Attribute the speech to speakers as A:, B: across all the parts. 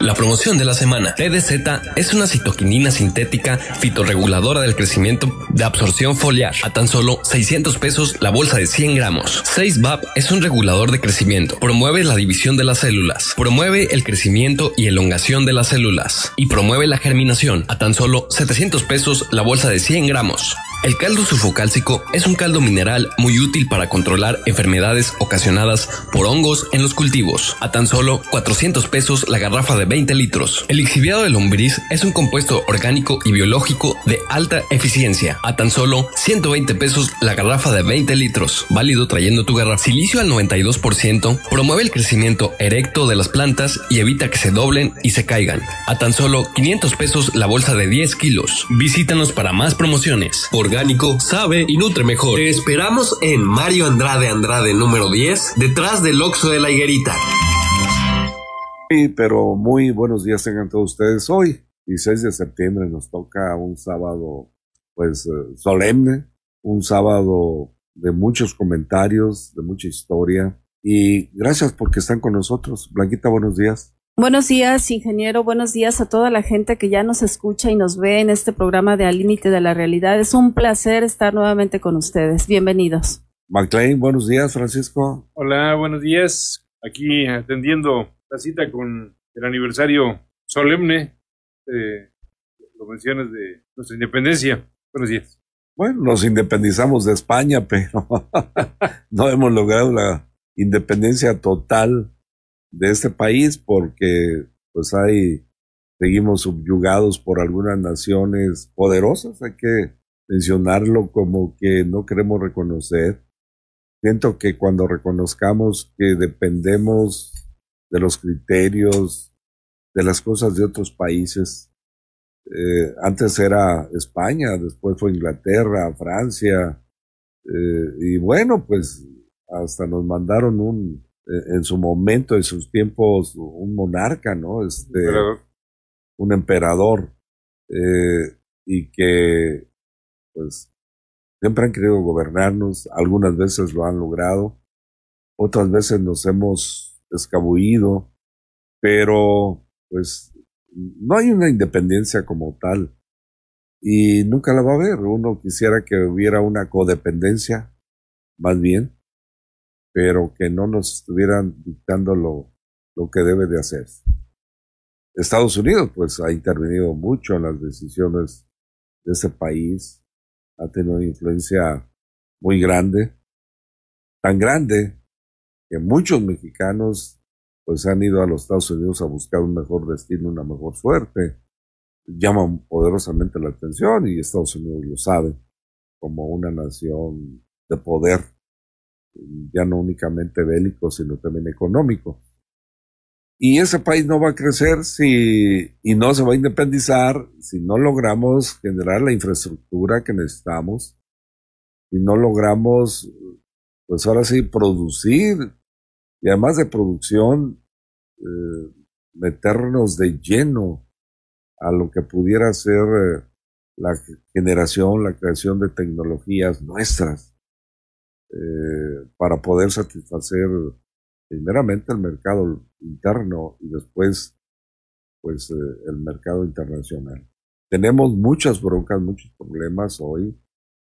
A: La promoción de la semana. TDZ es una citoquinina sintética fitorreguladora del crecimiento de absorción foliar a tan solo 600 pesos la bolsa de 100 gramos. 6-BAP es un regulador de crecimiento. Promueve la división de las células. Promueve el crecimiento y elongación de las células. Y promueve la germinación a tan solo 700 pesos la bolsa de 100 gramos. El caldo sulfocálcico es un caldo mineral muy útil para controlar enfermedades ocasionadas por hongos en los cultivos, a tan solo 400 pesos la garrafa de 20 litros. El exhibiado de lombriz es un compuesto orgánico y biológico de alta eficiencia, a tan solo 120 pesos la garrafa de 20 litros, válido trayendo tu garrafa. Silicio al 92% promueve el crecimiento erecto de las plantas y evita que se doblen y se caigan, a tan solo 500 pesos la bolsa de 10 kilos. Visítanos para más promociones. Orgánico, sabe y nutre mejor. Te esperamos en Mario Andrade Andrade número 10, detrás del Oxo de la Higuerita.
B: Sí, pero muy buenos días tengan todos ustedes. Hoy, 16 de septiembre, nos toca un sábado, pues, eh, solemne, un sábado de muchos comentarios, de mucha historia. Y gracias porque están con nosotros. Blanquita, buenos días.
C: Buenos días, ingeniero. Buenos días a toda la gente que ya nos escucha y nos ve en este programa de Al Límite de la Realidad. Es un placer estar nuevamente con ustedes. Bienvenidos.
B: McLean, buenos días, Francisco.
D: Hola, buenos días. Aquí atendiendo la cita con el aniversario solemne de los menciones de nuestra independencia. Buenos días.
B: Bueno, nos independizamos de España, pero no hemos logrado la independencia total de este país porque pues hay seguimos subyugados por algunas naciones poderosas, hay que mencionarlo como que no queremos reconocer. Siento que cuando reconozcamos que dependemos de los criterios, de las cosas de otros países. Eh, antes era España, después fue Inglaterra, Francia, eh, y bueno, pues hasta nos mandaron un, en su momento, en sus tiempos, un monarca, ¿no? Este,
D: Emperador.
B: un emperador, eh, y que, pues, siempre han querido gobernarnos, algunas veces lo han logrado, otras veces nos hemos escabullido, pero pues no hay una independencia como tal y nunca la va a haber. Uno quisiera que hubiera una codependencia, más bien, pero que no nos estuvieran dictando lo, lo que debe de hacer. Estados Unidos pues ha intervenido mucho en las decisiones de ese país, ha tenido una influencia muy grande, tan grande que muchos mexicanos pues han ido a los Estados Unidos a buscar un mejor destino, una mejor suerte. Llaman poderosamente la atención y Estados Unidos lo sabe como una nación de poder, ya no únicamente bélico, sino también económico. Y ese país no va a crecer si, y no se va a independizar si no logramos generar la infraestructura que necesitamos, si no logramos, pues ahora sí, producir y además de producción, eh, meternos de lleno a lo que pudiera ser eh, la generación, la creación de tecnologías nuestras eh, para poder satisfacer primeramente el mercado interno y después pues eh, el mercado internacional. Tenemos muchas broncas, muchos problemas hoy.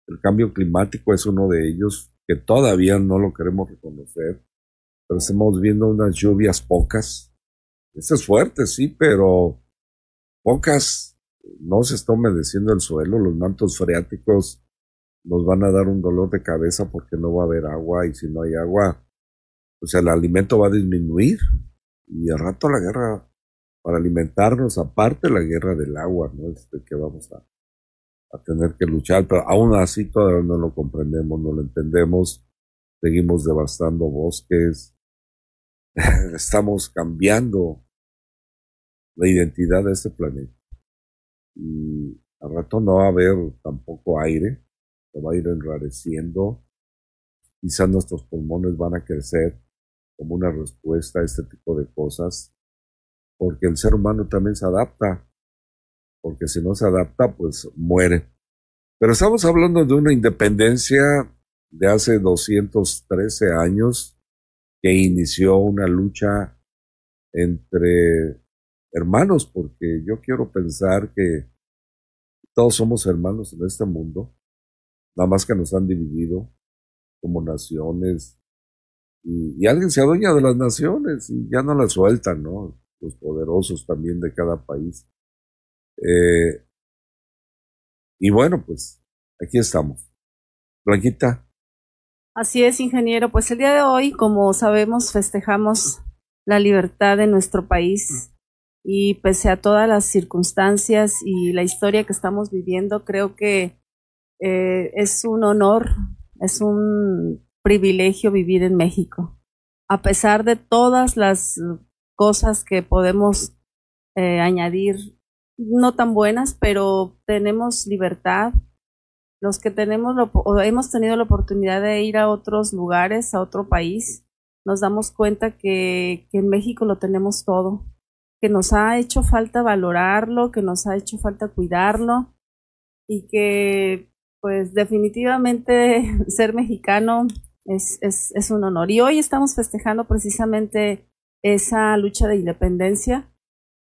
B: El cambio climático es uno de ellos que todavía no lo queremos reconocer pero estamos viendo unas lluvias pocas. Esto es fuerte, sí, pero pocas. No se está humedeciendo el suelo, los mantos freáticos nos van a dar un dolor de cabeza porque no va a haber agua y si no hay agua, pues el alimento va a disminuir y al rato la guerra para alimentarnos, aparte la guerra del agua, ¿no? Este, que vamos a, a tener que luchar, pero aún así todavía no lo comprendemos, no lo entendemos, seguimos devastando bosques, estamos cambiando la identidad de este planeta. Y al rato no va a haber tampoco aire, se va a ir enrareciendo. Quizás nuestros pulmones van a crecer como una respuesta a este tipo de cosas, porque el ser humano también se adapta, porque si no se adapta, pues muere. Pero estamos hablando de una independencia de hace 213 años que inició una lucha entre hermanos, porque yo quiero pensar que todos somos hermanos en este mundo, nada más que nos han dividido como naciones, y, alguien se adueña de las naciones y ya no las sueltan, ¿no? Los poderosos también de cada país. Eh, y bueno, pues aquí estamos. Blanquita.
C: Así es, ingeniero. Pues el día de hoy, como sabemos, festejamos la libertad de nuestro país y pese a todas las circunstancias y la historia que estamos viviendo, creo que eh, es un honor, es un privilegio vivir en México. A pesar de todas las cosas que podemos eh, añadir, no tan buenas, pero tenemos libertad. Los que tenemos hemos tenido la oportunidad de ir a otros lugares, a otro país, nos damos cuenta que en México lo tenemos todo que nos ha hecho falta valorarlo, que nos ha hecho falta cuidarlo y que pues definitivamente ser mexicano es, es, un honor. Y hoy estamos festejando precisamente esa lucha de independencia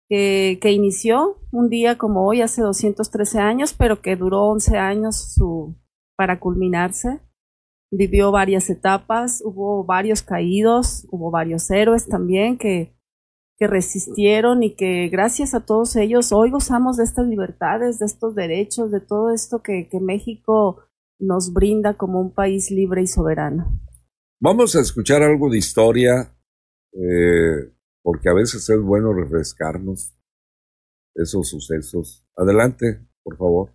C: que, que, inició un día como hoy, hace 213 años, pero que duró 11 años para culminarse. Vivió varias etapas, hubo varios caídos, hubo varios héroes también que, que resistieron y que gracias a todos ellos hoy gozamos de estas libertades, de estos derechos, de todo esto que, México nos brinda como un país libre y soberano.
B: Vamos a escuchar algo de historia, eh, porque a veces es bueno refrescarnos esos sucesos. Adelante, por favor.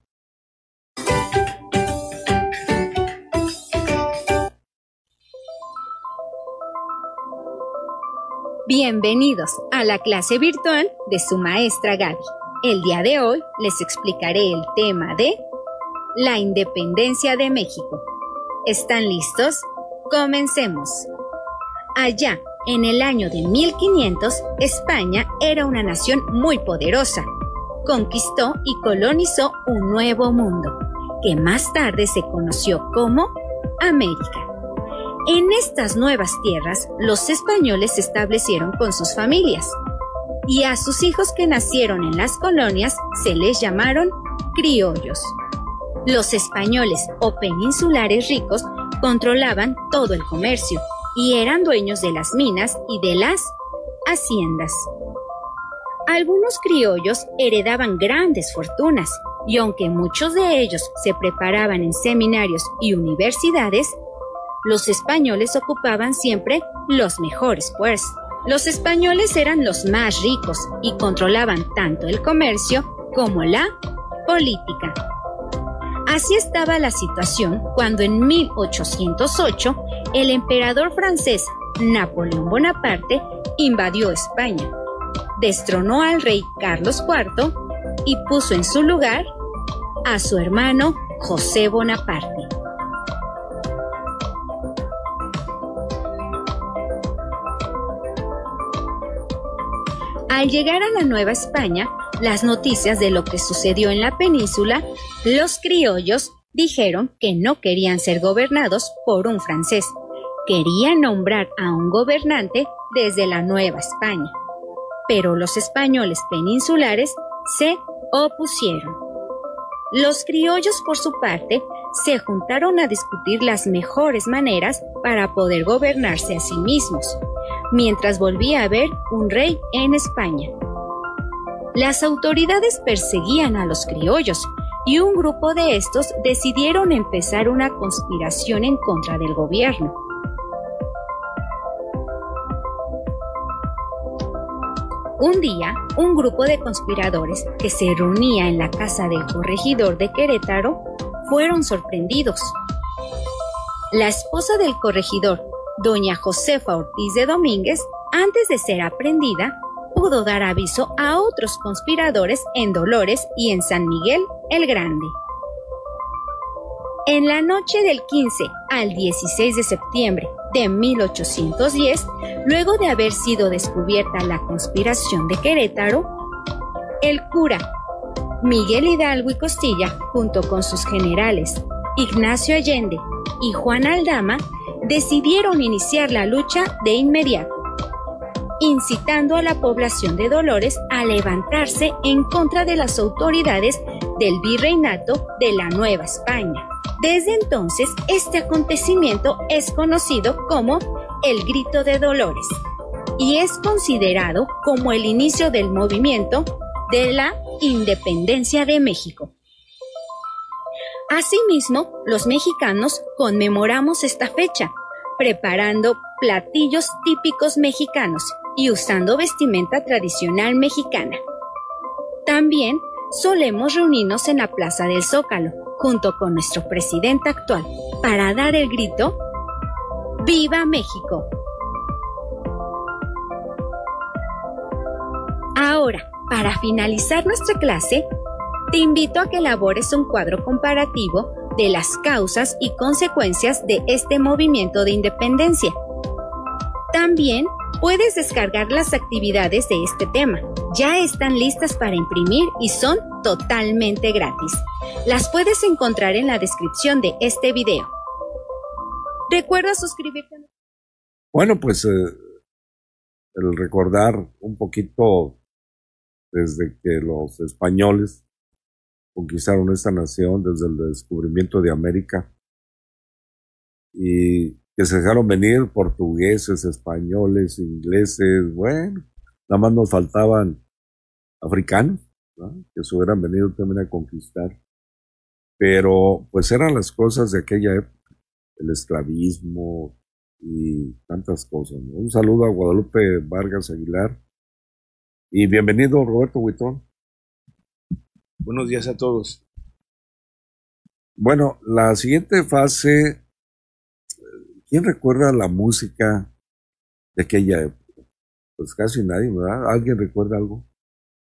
E: Bienvenidos a la clase virtual de su maestra Gaby. El día de hoy les explicaré el tema de la independencia de México. ¿Están listos? Comencemos. Allá, en el año de 1500, España era una nación muy poderosa. Conquistó y colonizó un nuevo mundo, que más tarde se conoció como América. En estas nuevas tierras, los españoles se establecieron con sus familias y a sus hijos que nacieron en las colonias se les llamaron criollos. Los españoles o peninsulares ricos controlaban todo el comercio y eran dueños de las minas y de las haciendas. Algunos criollos heredaban grandes fortunas y aunque muchos de ellos se preparaban en seminarios y universidades, los españoles ocupaban siempre los mejores puestos. Los españoles eran los más ricos y controlaban tanto el comercio como la política. Así estaba la situación cuando en 1808 el emperador francés Napoleón Bonaparte invadió España, destronó al rey Carlos IV y puso en su lugar a su hermano José Bonaparte. Al llegar a la Nueva España, las noticias de lo que sucedió en la península, los criollos dijeron que no querían ser gobernados por un francés, querían nombrar a un gobernante desde la Nueva España. Pero los españoles peninsulares se opusieron. Los criollos, por su parte, se juntaron a discutir las mejores maneras para poder gobernarse a sí mismos mientras volvía a haber un rey en España. Las autoridades perseguían a los criollos, y un grupo de estos decidieron empezar una conspiración en contra del gobierno. Un día, un grupo de conspiradores que se reunía en la casa del corregidor de Querétaro fueron sorprendidos. La esposa del corregidor, doña Josefa Ortiz de Domínguez, antes de ser aprendida, pudo dar aviso a otros conspiradores en Dolores y en San Miguel el Grande. En la noche del 15 al 16 de septiembre de 1810, luego de haber sido descubierta la conspiración de Querétaro, el cura Miguel Hidalgo y Costilla, junto con sus generales Ignacio Allende y Juan Aldama, decidieron iniciar la lucha de inmediato, incitando a la población de Dolores a levantarse en contra de las autoridades del virreinato de la Nueva España. Desde entonces, este acontecimiento es conocido como el Grito de Dolores y es considerado como el inicio del movimiento de la independencia de México. Asimismo, los mexicanos conmemoramos esta fecha, preparando platillos típicos mexicanos y usando vestimenta tradicional mexicana. También solemos reunirnos en la Plaza del Zócalo, junto con nuestro presidente actual, para dar el grito ¡Viva México! Ahora, para finalizar nuestra clase, te invito a que elabores un cuadro comparativo de las causas y consecuencias de este movimiento de independencia. También puedes descargar las actividades de este tema. Ya están listas para imprimir y son totalmente gratis. Las puedes encontrar en la descripción de este video. Recuerda suscribirte.
B: Bueno, pues eh, el recordar un poquito desde que los españoles conquistaron esta nación, desde el descubrimiento de América, y que se dejaron venir portugueses, españoles, ingleses, bueno, nada más nos faltaban africanos, que se hubieran venido también a conquistar. Pero pues eran las cosas de aquella época, el esclavismo y tantas cosas. Un saludo a Guadalupe Vargas Aguilar y bienvenido Roberto Huitón.
F: Buenos días a todos.
B: Bueno, la siguiente fase ¿Quién recuerda la música de aquella época? Pues casi nadie, ¿verdad? ¿Alguien recuerda algo?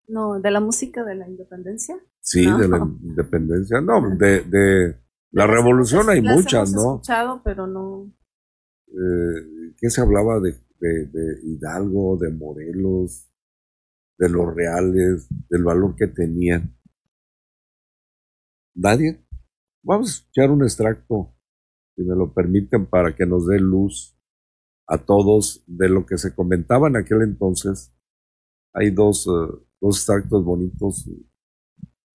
C: No, de la música de la independencia.
B: Sí, de la independencia. No, de, de la revolución hay muchas, ¿no?
C: escuchado, pero no.
B: Eh, ¿Qué se hablaba de, de, Hidalgo, de Morelos, de los reales, del valor que tenían? ¿Nadie? Vamos a escuchar un extracto si me lo permiten, para que nos dé luz a todos de lo que se comentaba en aquel entonces. Hay dos, uh, dos actos bonitos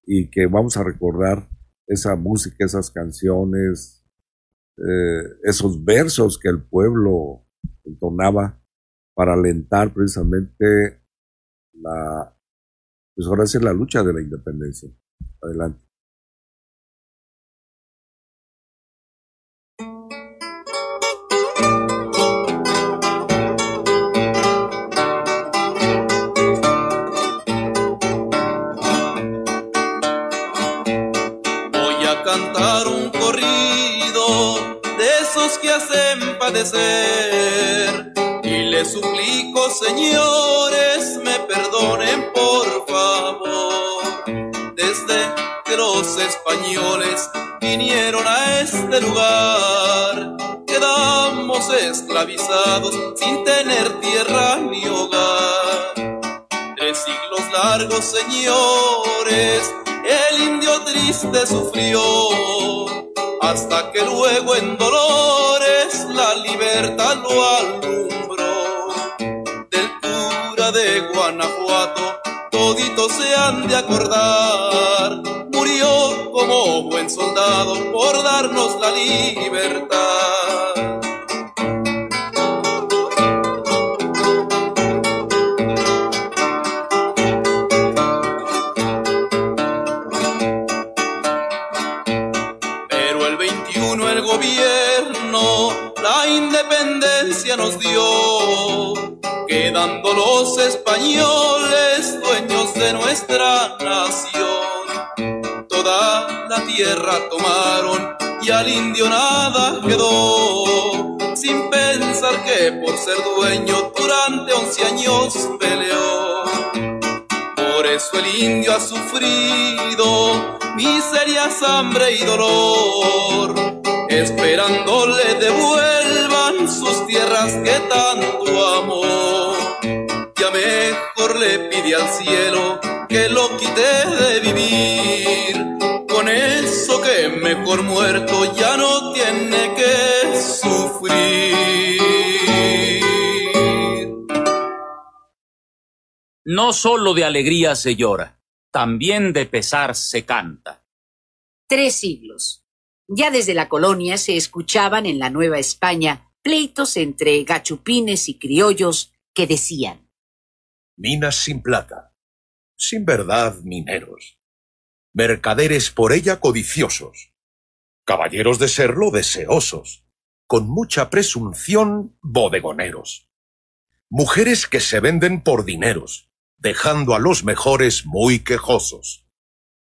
B: y que vamos a recordar esa música, esas canciones, eh, esos versos que el pueblo entonaba para alentar precisamente la, pues ahora sí la lucha de la independencia. Adelante.
G: Esclavizados sin tener tierra ni hogar. Tres siglos largos, señores, el indio triste sufrió, hasta que luego en dolores la libertad lo alumbró. Del cura de Guanajuato, toditos se han de acordar, murió como buen soldado por darnos la libertad. Españoles dueños de nuestra nación. Toda la tierra tomaron y al indio nada quedó, sin pensar que por ser dueño durante once años peleó. Por eso el indio ha sufrido miserias, hambre y dolor, esperando le devuelvan sus tierras que tanto amó. Le pide al cielo que lo quite de vivir, con eso que mejor muerto ya no tiene que sufrir.
H: No solo de alegría se llora, también de pesar se canta.
I: Tres siglos. Ya desde la colonia se escuchaban en la Nueva España pleitos entre gachupines y criollos que decían
J: Minas sin plata, sin verdad mineros, mercaderes por ella codiciosos, caballeros de serlo deseosos, con mucha presunción bodegoneros, mujeres que se venden por dineros, dejando a los mejores muy quejosos.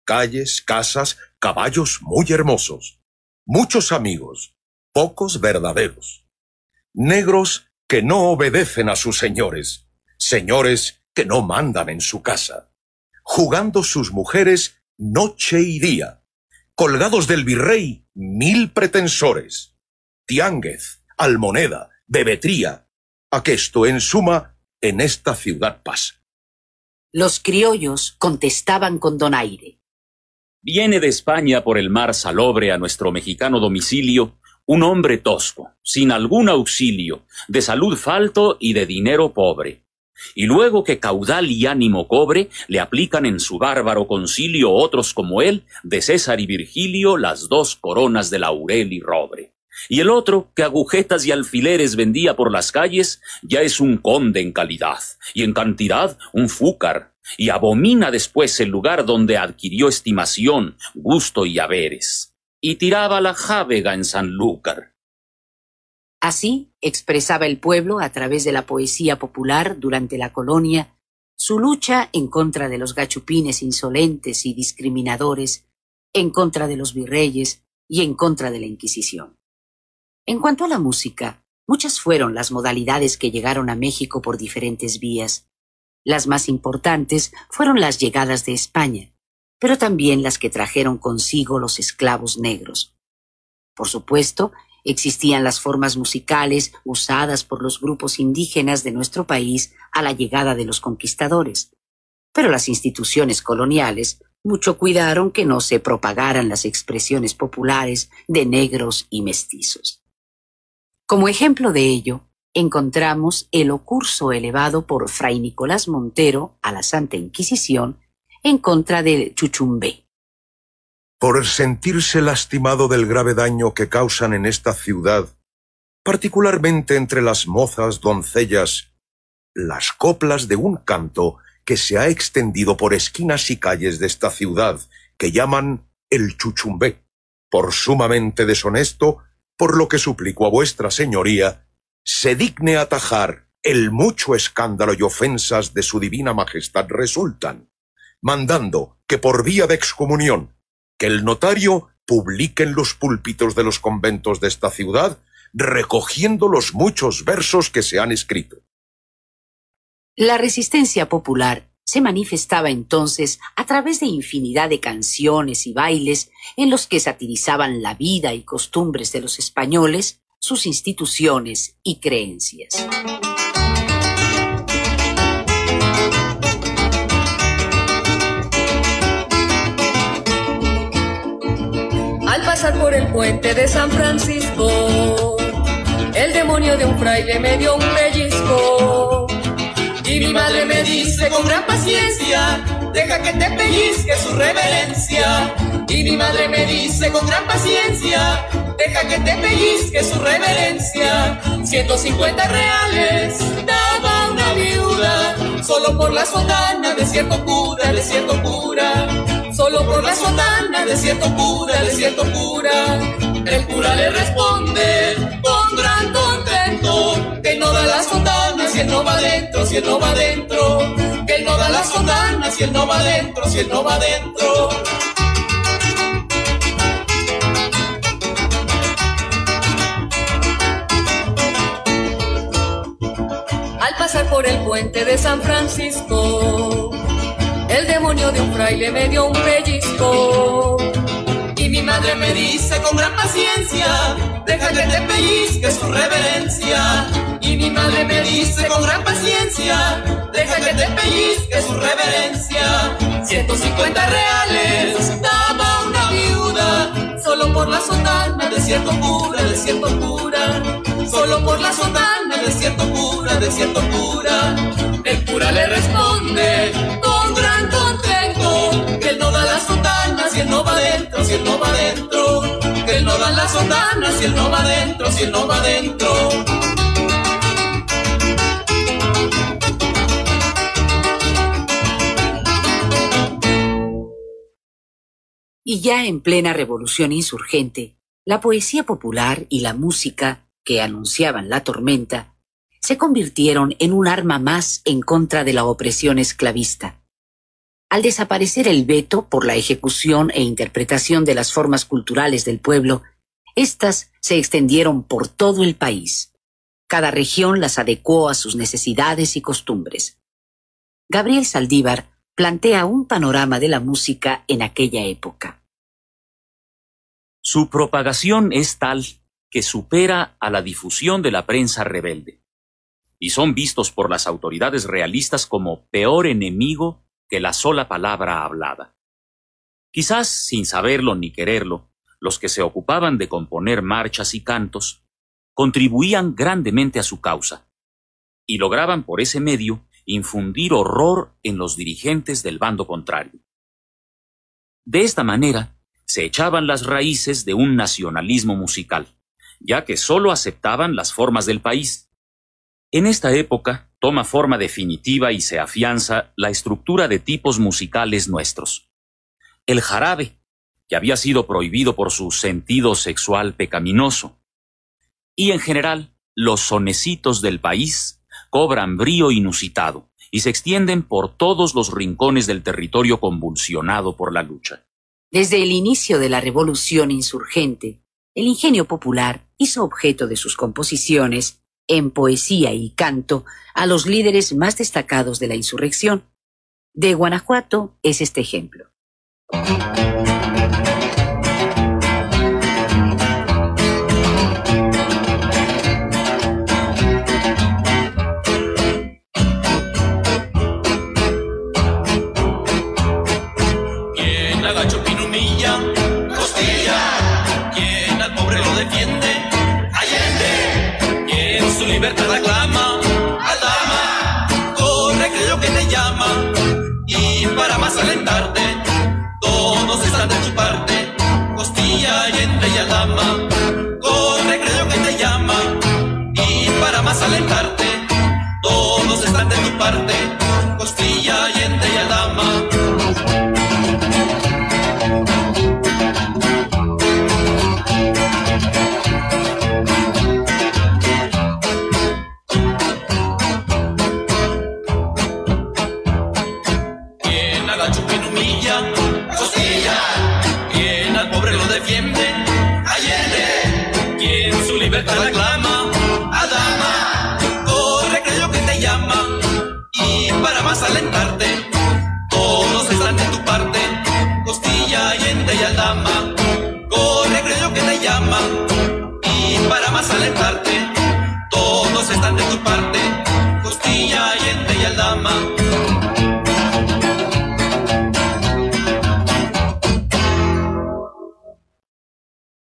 J: Calles, casas, caballos muy hermosos, muchos amigos, pocos verdaderos. Negros que no obedecen a sus señores, señores que no mandan en su casa, jugando sus mujeres noche y día, colgados del virrey mil pretensores, tiánguez, almoneda, bebetría, aquesto en suma en esta ciudad pasa.
I: Los criollos contestaban con donaire.
H: Viene de España por el mar salobre a nuestro mexicano domicilio un hombre tosco, sin algún auxilio, de salud falto y de dinero pobre. Y luego que caudal y ánimo cobre, le aplican en su bárbaro concilio otros como él, de César y Virgilio, las dos coronas de laurel y robre. Y el otro, que agujetas y alfileres vendía por las calles, ya es un conde en calidad, y en cantidad un fúcar, y abomina después el lugar donde adquirió estimación, gusto y haberes, y tiraba la jávega en Sanlúcar.
I: Así expresaba el pueblo a través de la poesía popular durante la colonia su lucha en contra de los gachupines insolentes y discriminadores, en contra de los virreyes y en contra de la Inquisición. En cuanto a la música, muchas fueron las modalidades que llegaron a México por diferentes vías. Las más importantes fueron las llegadas de España, pero también las que trajeron consigo los esclavos negros. Por supuesto, existían las formas musicales usadas por los grupos indígenas de nuestro país a la llegada de los conquistadores, pero las instituciones coloniales mucho cuidaron que no se propagaran las expresiones populares de negros y mestizos. Como ejemplo de ello, encontramos el ocurso elevado por Fray Nicolás Montero a la Santa Inquisición en contra de Chuchumbé.
J: Por sentirse lastimado del grave daño que causan en esta ciudad, particularmente entre las mozas doncellas, las coplas de un canto que se ha extendido por esquinas y calles de esta ciudad, que llaman el Chuchumbé, por sumamente deshonesto por lo que suplico a vuestra señoría se digne atajar el mucho escándalo y ofensas de su divina majestad resultan, mandando que por vía de excomunión que el notario publique en los púlpitos de los conventos de esta ciudad, recogiendo los muchos versos que se han escrito.
I: La resistencia popular se manifestaba entonces a través de infinidad de canciones y bailes en los que satirizaban la vida y costumbres de los españoles, sus instituciones y creencias.
K: Por el puente de San Francisco, el demonio de un fraile me dio un pellizco y mi madre me dice con gran paciencia, deja que te pellizque su reverencia. Y mi madre me dice con gran paciencia, deja que te pellizque su reverencia. 150 reales daba una viuda, solo por la sotana de cierto cura, de cierto cura. Solo por la sotana le siento cura, le siento cura. El cura le responde con gran contento que no da la sotana si él no va adentro, si él no va adentro. Que él no da la sotana si él no va adentro, si él no va adentro.
L: Al pasar por el puente de San Francisco el demonio de un fraile me dio un pellizco.
K: Y mi madre me dice con gran paciencia, deja que te pellizque su reverencia. Y mi madre me dice con gran paciencia, deja que te pellizque su reverencia. 150 reales daba una viuda, solo por la sotana de cierto cura, de cierto cura. Solo por la sotana de cierto cura, de cierto cura. El cura le responde no va si él no va la si él no va adentro, si él no va.
I: Y ya en plena revolución insurgente, la poesía popular y la música, que anunciaban la tormenta, se convirtieron en un arma más en contra de la opresión esclavista. Al desaparecer el veto por la ejecución e interpretación de las formas culturales del pueblo, éstas se extendieron por todo el país. Cada región las adecuó a sus necesidades y costumbres. Gabriel Saldívar plantea un panorama de la música en aquella época.
H: Su propagación es tal que supera a la difusión de la prensa rebelde, y son vistos por las autoridades realistas como peor enemigo que la sola palabra hablada. Quizás sin saberlo ni quererlo, los que se ocupaban de componer marchas y cantos contribuían grandemente a su causa, y lograban por ese medio infundir horror en los dirigentes del bando contrario. De esta manera, se echaban las raíces de un nacionalismo musical, ya que sólo aceptaban las formas del país. En esta época toma forma definitiva y se afianza la estructura de tipos musicales nuestros. El jarabe, que había sido prohibido por su sentido sexual pecaminoso, y en general los sonecitos del país cobran brío inusitado y se extienden por todos los rincones del territorio convulsionado por la lucha.
I: Desde el inicio de la revolución insurgente, el ingenio popular hizo objeto de sus composiciones, en poesía y canto, a los líderes más destacados de la insurrección. De Guanajuato es este ejemplo.
K: Están de tu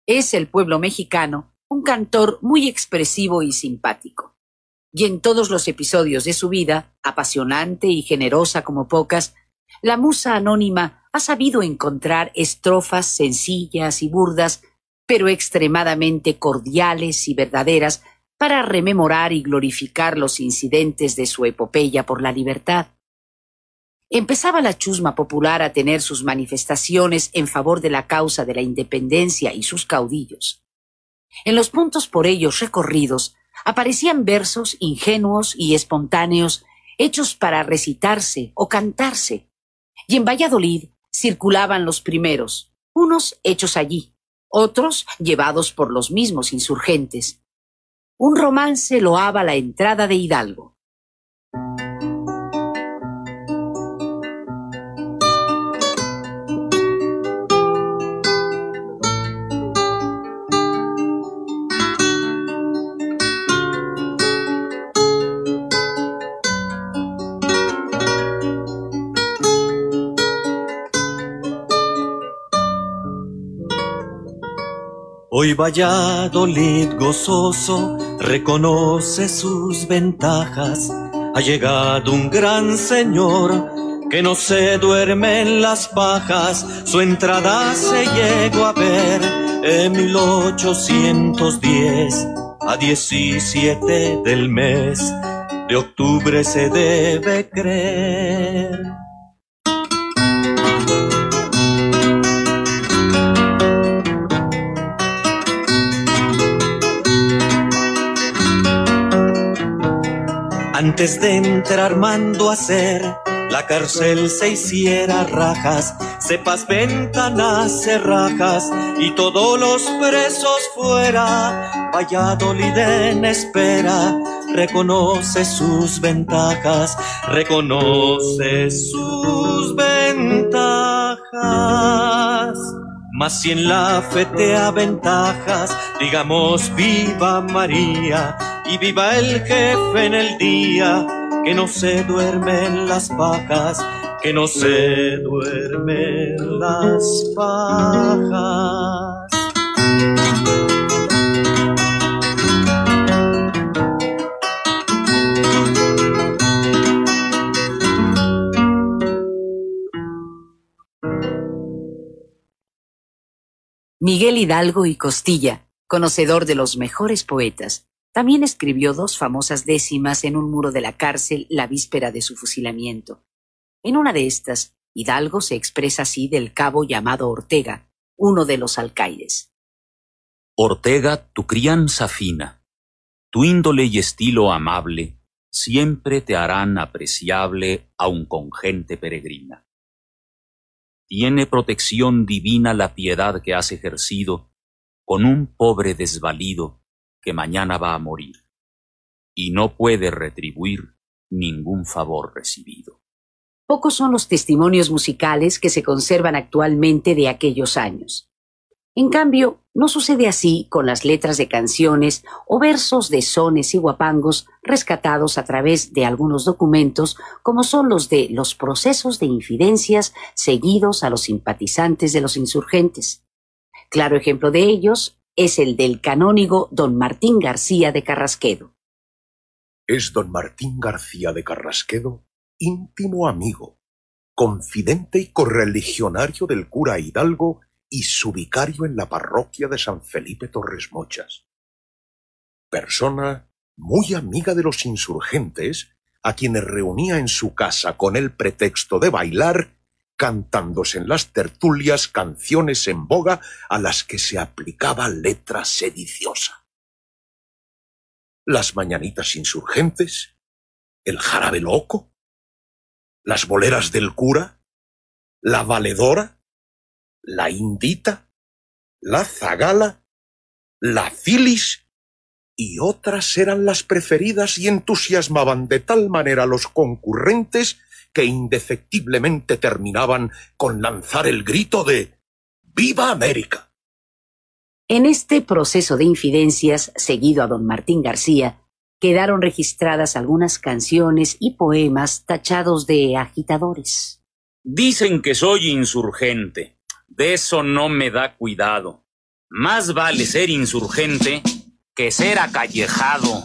I: Es el pueblo mexicano un cantor muy expresivo y simpático. Y en todos los episodios de su vida, apasionante y generosa como pocas, la musa anónima ha sabido encontrar estrofas sencillas y burdas, pero extremadamente cordiales y verdaderas para rememorar y glorificar los incidentes de su epopeya por la libertad. Empezaba la chusma popular a tener sus manifestaciones en favor de la causa de la independencia y sus caudillos. En los puntos por ellos recorridos aparecían versos ingenuos y espontáneos hechos para recitarse o cantarse. Y en Valladolid circulaban los primeros, unos hechos allí, otros llevados por los mismos insurgentes. Un romance loaba la entrada de Hidalgo.
M: Hoy Valladolid gozoso reconoce sus ventajas. Ha llegado un gran señor que no se duerme en las pajas. Su entrada se llegó a ver en 1810 a 17 del mes de octubre se debe creer. Antes de entrar mando a hacer la cárcel se hiciera rajas, cepas, ventanas, cerrajas y todos los presos fuera. Valladolid en espera, reconoce sus ventajas, reconoce sus ventajas. Mas si en la fe te aventajas, digamos viva María y viva el jefe en el día, que no se duerme en las pajas, que no se duerme en las pajas.
I: Miguel Hidalgo y Costilla, conocedor de los mejores poetas, también escribió dos famosas décimas en un muro de la cárcel la víspera de su fusilamiento. En una de estas, Hidalgo se expresa así del cabo llamado Ortega, uno de los alcaides.
H: Ortega, tu crianza fina, tu índole y estilo amable, siempre te harán apreciable aun con gente peregrina. Tiene protección divina la piedad que has ejercido con un pobre desvalido que mañana va a morir, y no puede retribuir ningún favor recibido.
I: Pocos son los testimonios musicales que se conservan actualmente de aquellos años. En cambio, no sucede así con las letras de canciones o versos de sones y guapangos rescatados a través de algunos documentos, como son los de los procesos de infidencias seguidos a los simpatizantes de los insurgentes. Claro ejemplo de ellos es el del canónigo don Martín García de Carrasquedo.
J: Es don Martín García de Carrasquedo íntimo amigo, confidente y correligionario del cura Hidalgo y su vicario en la parroquia de San Felipe Torres Mochas. Persona muy amiga de los insurgentes, a quienes reunía en su casa con el pretexto de bailar, cantándose en las tertulias canciones en boga a las que se aplicaba letra sediciosa. Las mañanitas insurgentes, el jarabe loco, las boleras del cura, la valedora, la indita, la zagala, la filis y otras eran las preferidas y entusiasmaban de tal manera a los concurrentes que indefectiblemente terminaban con lanzar el grito de ¡Viva América!
I: En este proceso de infidencias, seguido a don Martín García, quedaron registradas algunas canciones y poemas tachados de agitadores.
H: Dicen que soy insurgente, de eso no me da cuidado. Más vale ser insurgente que ser acallejado.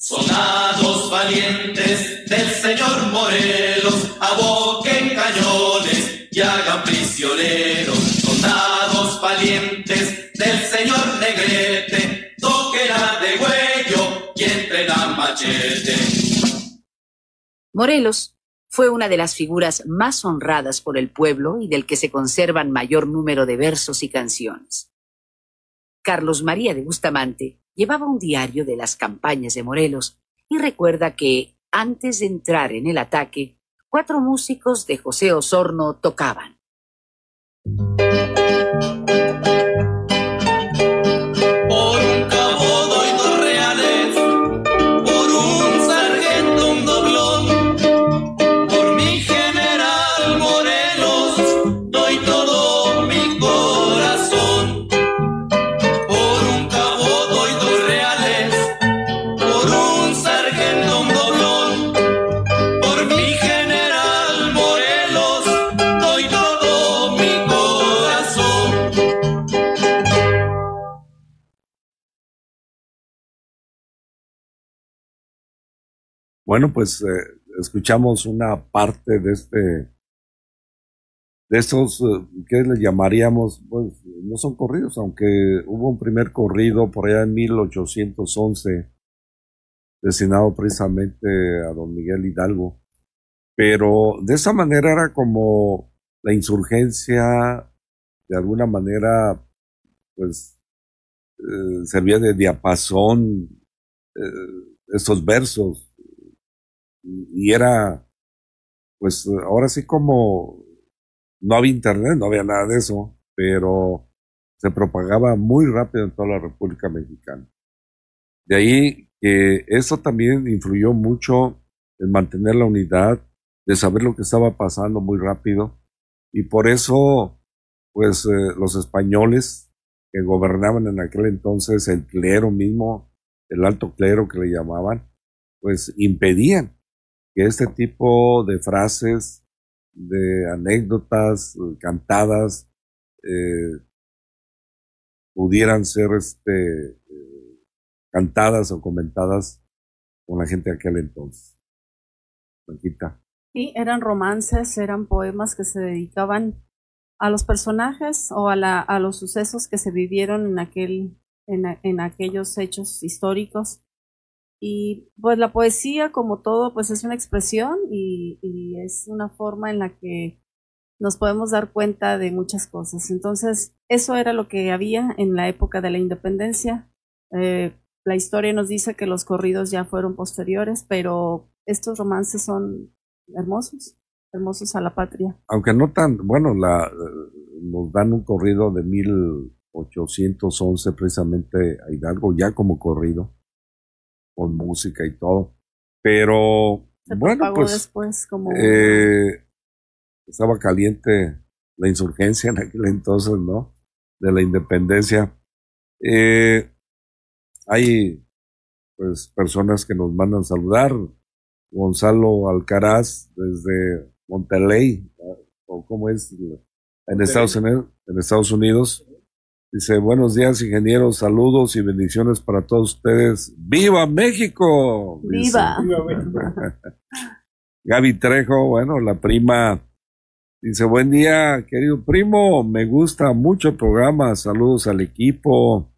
G: Sonados valientes del señor Morelos, aboquen cañones y hagan prisioneros. Soldados valientes del señor Negrete, toquen a de huello y entren a machete.
I: Morelos fue una de las figuras más honradas por el pueblo y del que se conservan mayor número de versos y canciones. Carlos María de Bustamante llevaba un diario de las campañas de Morelos y recuerda que, antes de entrar en el ataque, cuatro músicos de José Osorno tocaban.
B: Bueno, pues eh, escuchamos una parte de este, de estos, eh, ¿qué le llamaríamos? Pues no son corridos, aunque hubo un primer corrido por allá en 1811, destinado precisamente a don Miguel Hidalgo. Pero de esa manera era como la insurgencia, de alguna manera, pues, eh, servía de diapasón estos versos y era, pues ahora sí como no había internet, no había nada de eso, pero se propagaba muy rápido en toda la República Mexicana. De ahí que eso también influyó mucho en mantener la unidad, de saber lo que estaba pasando muy rápido, y por eso, pues eh, los españoles que gobernaban en aquel entonces, el clero mismo, el alto clero que le llamaban, pues impedían que este tipo de frases, de anécdotas cantadas, eh, pudieran ser este, eh, cantadas o comentadas con la gente de aquel entonces. Blanquita.
C: Sí, eran romances, eran poemas que se dedicaban a los personajes o a, la, a los sucesos que se vivieron en, aquel, en, en aquellos hechos históricos y pues la poesía, como todo, pues es una expresión y, es una forma en la que nos podemos dar cuenta de muchas cosas. Entonces, eso era lo que había en la época de la independencia. Eh, la historia nos dice que los corridos ya fueron posteriores, pero estos romances son hermosos, hermosos a la patria.
B: Aunque no tan, bueno, la, nos dan un corrido de 1811 precisamente a Hidalgo, ya como corrido con música y todo. Pero bueno, pues
C: después como
B: eh, estaba caliente la insurgencia en aquel entonces, ¿no? De la independencia. Eh, hay pues personas que nos mandan saludar. Gonzalo Alcaraz desde Monterrey, o cómo es en Estados Unidos, en Estados Unidos. Dice, buenos días ingenieros, saludos y bendiciones para todos ustedes. ¡Viva México!
C: ¡Viva!
B: Gaby Trejo, bueno, la prima, dice, buen día querido primo, me gusta mucho el programa, saludos al equipo.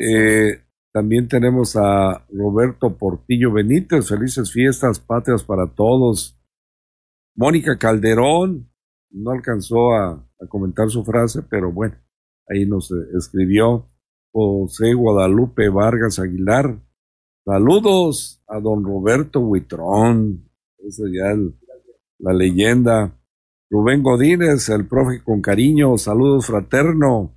B: Eh, también tenemos a Roberto Portillo Benítez, felices fiestas patrias para todos. Mónica Calderón, no alcanzó a comentar su frase, pero bueno ahí nos escribió José Guadalupe Vargas Aguilar. Saludos a don Roberto Huitrón, esa ya la leyenda. Rubén Godínez, el profe con cariño, saludos fraterno.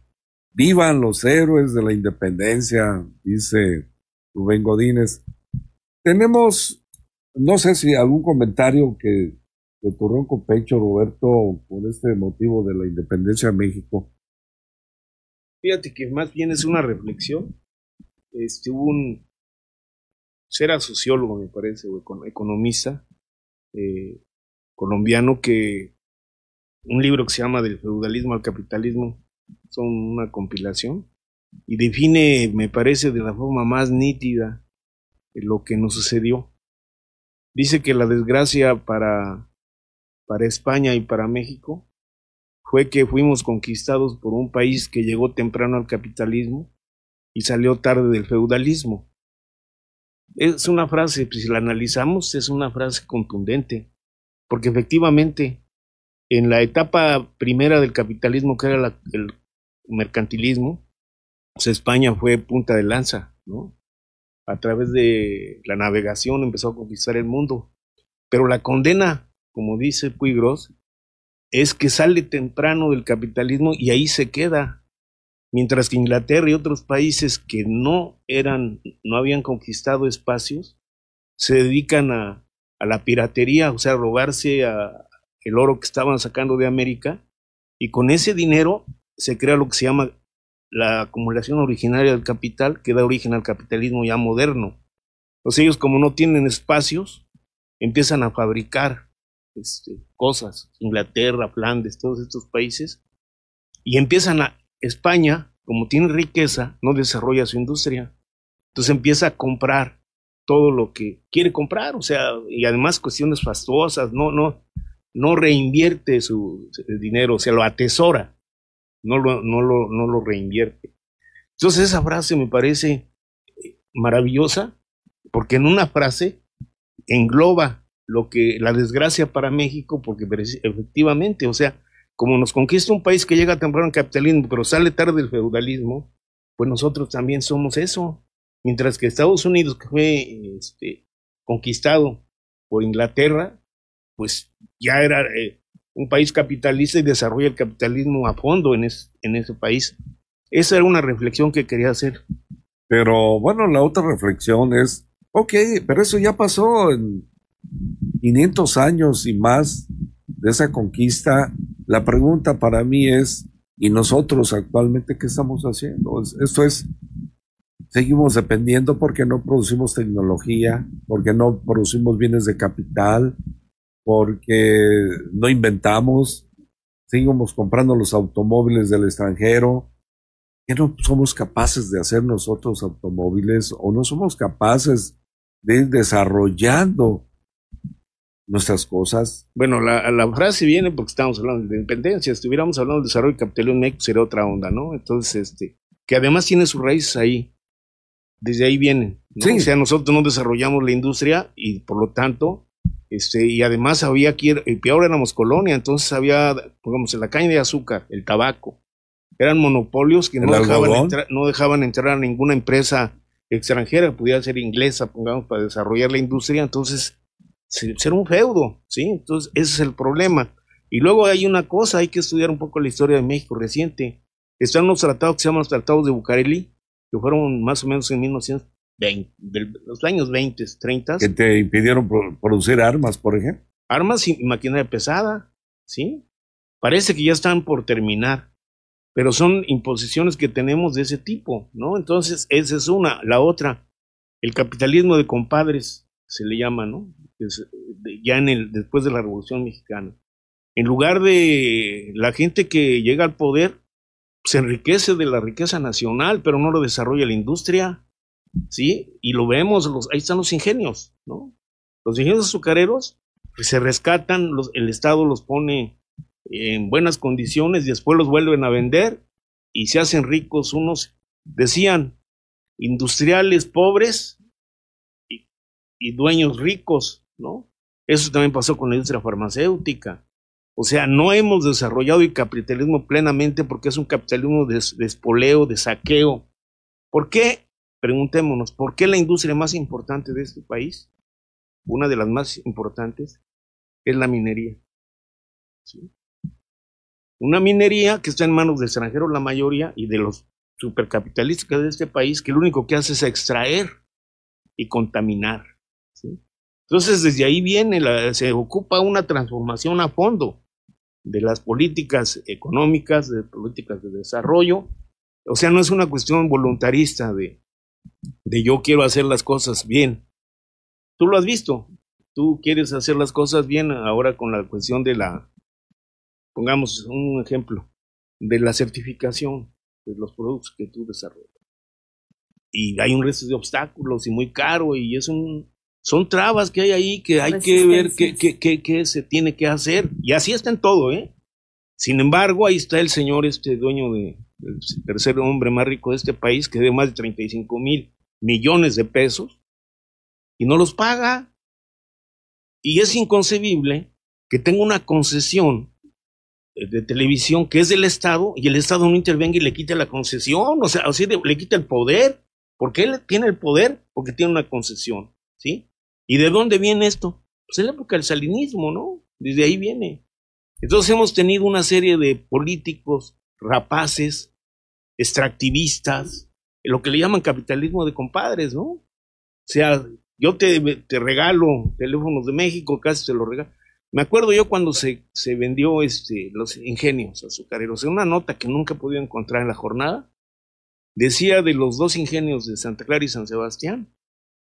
B: Vivan los héroes de la independencia, dice Rubén Godínez. Tenemos, no sé si algún comentario que de tu ronco pecho, Roberto, por este motivo de la independencia de México.
F: Fíjate que más bien es una reflexión. Este, hubo un. Era sociólogo, me parece, o economista eh, colombiano que. Un libro que se llama Del feudalismo al capitalismo son una compilación y define, me parece, de la forma más nítida lo que nos sucedió. Dice que la desgracia para, para España y para México fue que fuimos conquistados por un país que llegó temprano al capitalismo y salió tarde del feudalismo. Es una frase, pues, si la analizamos, es una frase contundente, porque efectivamente en la etapa primera del capitalismo, que era el mercantilismo, pues, España fue punta de lanza, ¿no? A través de la navegación empezó a conquistar el mundo. Pero la condena, como dice Puy Gross, es que sale temprano del capitalismo y ahí se queda. Mientras que Inglaterra y otros países que no eran, no habían conquistado espacios, se dedican a, a la piratería, o sea, a robarse el oro que estaban sacando de América, y con ese dinero se crea lo que se llama la acumulación originaria del capital, que da origen al capitalismo ya moderno. Entonces ellos como no tienen espacios, empiezan a fabricar este, cosas, Inglaterra, Flandes, todos estos países, y empiezan a, España, como tiene riqueza, no desarrolla su industria, entonces empieza a comprar todo lo que quiere comprar, o sea, y además cuestiones fastuosas, no, no, no reinvierte su dinero, se lo atesora, no lo, no lo, no lo reinvierte. Entonces esa frase me parece maravillosa, porque en una frase engloba lo que la desgracia para México, porque efectivamente, o sea, como nos conquista un país que llega temprano al capitalismo, pero sale tarde el feudalismo, pues nosotros también somos eso. Mientras que Estados Unidos, que fue este, conquistado por Inglaterra, pues ya era eh, un país capitalista y desarrolla el capitalismo a fondo en, en ese país. Esa era una reflexión que quería hacer.
B: Pero bueno, la otra reflexión es, ok, pero eso ya pasó en 500 años y más de esa conquista. La pregunta para mí es, ¿y nosotros actualmente qué estamos haciendo? Esto es, seguimos dependiendo porque no producimos tecnología, porque no producimos bienes de capital, porque no inventamos, seguimos comprando los automóviles del extranjero, que no somos capaces de hacer nosotros automóviles o no somos capaces de ir desarrollando nuestras cosas.
F: Bueno, la, la, frase viene porque estamos hablando de independencia. Si estuviéramos hablando de desarrollo capitalismo en México, sería otra onda, ¿no? Entonces, este, que además tiene sus raíces ahí. Desde ahí vienen. ¿no? O sea, nosotros no desarrollamos la industria y por lo tanto este, y además había aquí, y peor éramos colonia, entonces había, digamos, la caña de azúcar, el tabaco. Eran monopolios que no dejaban, entrar, no dejaban entrar a ninguna empresa extranjera, pudiera ser inglesa, pongamos, para desarrollar la industria. Entonces, ser un feudo, ¿sí? Entonces, ese es el problema. Y luego hay una cosa, hay que estudiar un poco la historia de México reciente. Están unos tratados que se llaman los tratados de Bucareli, que fueron más o menos en 1900, de los años 20, 30.
B: Que te impidieron producir armas, por ejemplo.
F: Armas y maquinaria pesada, ¿sí? Parece que ya están por terminar, pero son imposiciones que tenemos de ese tipo, ¿no? Entonces, esa es una. La otra, el capitalismo de compadres, se le llama, ¿no? ya en el, después de la Revolución Mexicana. En lugar de la gente que llega al poder, se enriquece de la riqueza nacional, pero no lo desarrolla la industria, ¿sí? Y lo vemos, los, ahí están los ingenios, ¿no? Los ingenios azucareros pues, se rescatan, los, el Estado los pone en buenas condiciones y después los vuelven a vender y se hacen ricos unos, decían, industriales pobres y dueños ricos, ¿no? Eso también pasó con la industria farmacéutica. O sea, no hemos desarrollado el capitalismo plenamente porque es un capitalismo de, de espoleo, de saqueo. ¿Por qué? Preguntémonos, ¿por qué la industria más importante de este país, una de las más importantes, es la minería? Una minería que está en manos de extranjeros la mayoría y de los supercapitalistas de este país, que lo único que hace es extraer y contaminar. Entonces, desde ahí viene, se ocupa una transformación a fondo de las políticas económicas, de políticas de desarrollo. O sea, no es una cuestión voluntarista de, de yo quiero hacer las cosas bien. Tú lo has visto, tú quieres hacer las cosas bien ahora con la cuestión de la, pongamos un ejemplo, de la certificación de los productos que tú desarrollas. Y hay un resto de obstáculos y muy caro y es un, son trabas que hay ahí que hay que ver qué, qué, qué, se tiene que hacer. Y así está en todo, ¿eh? Sin embargo, ahí está el señor, este dueño de, el tercer hombre más rico de este país, que debe más de 35 mil millones de pesos, y no los paga. Y es inconcebible que tenga una concesión de televisión que es del Estado y el Estado no intervenga y le quita la concesión, o sea, o sea, le quita el poder, porque él tiene el poder porque tiene una concesión, ¿sí? ¿Y de dónde viene esto? Pues en la época del salinismo, ¿no? Desde ahí viene. Entonces hemos tenido una serie de políticos rapaces, extractivistas, lo que le llaman capitalismo de compadres, ¿no? O sea, yo te, te regalo teléfonos de México, casi te lo regalo. Me acuerdo yo cuando se, se vendió este, los ingenios azucareros, en una nota que nunca podido encontrar en la jornada, decía de los dos ingenios de Santa Clara y San Sebastián,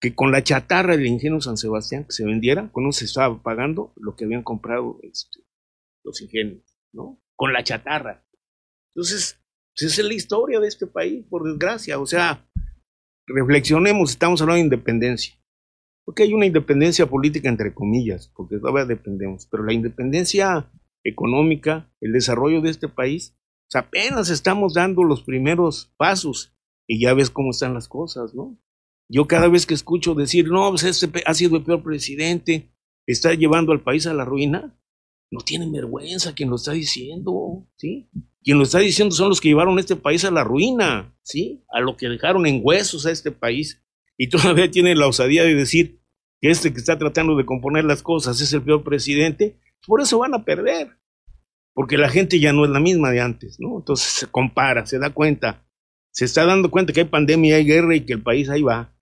F: que con la chatarra del ingenio San Sebastián que se vendiera, con se estaba pagando lo que habían comprado este, los ingenios, ¿no? Con la chatarra. Entonces, pues, esa es la historia de este país, por desgracia. O sea, reflexionemos, estamos hablando de independencia. Porque hay una independencia política, entre comillas, porque todavía dependemos, pero la independencia económica, el desarrollo de este país, pues, apenas estamos dando los primeros pasos y ya ves cómo están las cosas, ¿no? Yo cada vez que escucho decir, no, pues este ha sido el peor presidente, está llevando al país a la ruina, no tienen vergüenza quien lo está diciendo, ¿sí? Quien lo está diciendo son los que llevaron este país a la ruina, ¿sí? A lo que dejaron en huesos a este país. Y todavía tienen la osadía de decir que este que está tratando de componer las cosas es el peor presidente. Por eso van a perder. Porque la gente ya no es la misma de antes, ¿no? Entonces se compara, se da cuenta. Se está dando cuenta que hay pandemia, hay guerra y que el país ahí va.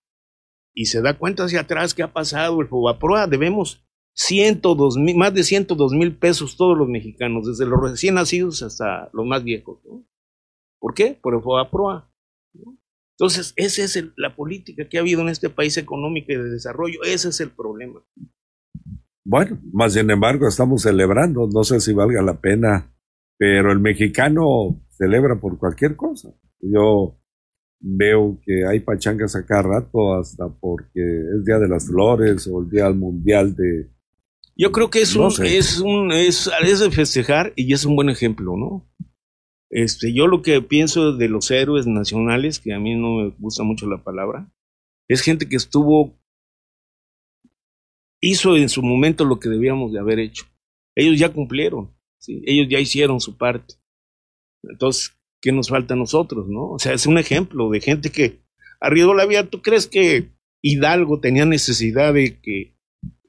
F: Y se da cuenta hacia atrás que ha pasado el Fobaproa. Debemos 102 mil, más de 102 mil pesos todos los mexicanos, desde los recién nacidos hasta los más viejos. ¿no? ¿Por qué? Por el FOBAPROA. Entonces, esa es la política que ha habido en este país económico y de desarrollo. Ese es el problema.
B: Bueno, más sin embargo, estamos celebrando. No sé si valga la pena, pero el mexicano celebra por cualquier cosa. Yo veo que hay pachangas a cada rato, hasta porque es Día de las Flores o el Día Mundial de,
F: yo creo que es un, es un, es, es de festejar y es un buen ejemplo, ¿no? Este, yo lo que pienso de los héroes nacionales, que a mí no me gusta mucho la palabra, es gente que estuvo, hizo en su momento lo que debíamos de haber hecho. Ellos ya cumplieron, ¿sí? ellos ya hicieron su parte. Entonces, ¿qué nos falta a nosotros, no? O sea, es un ejemplo de gente que arriesgó la vida. ¿Tú crees que Hidalgo tenía necesidad de que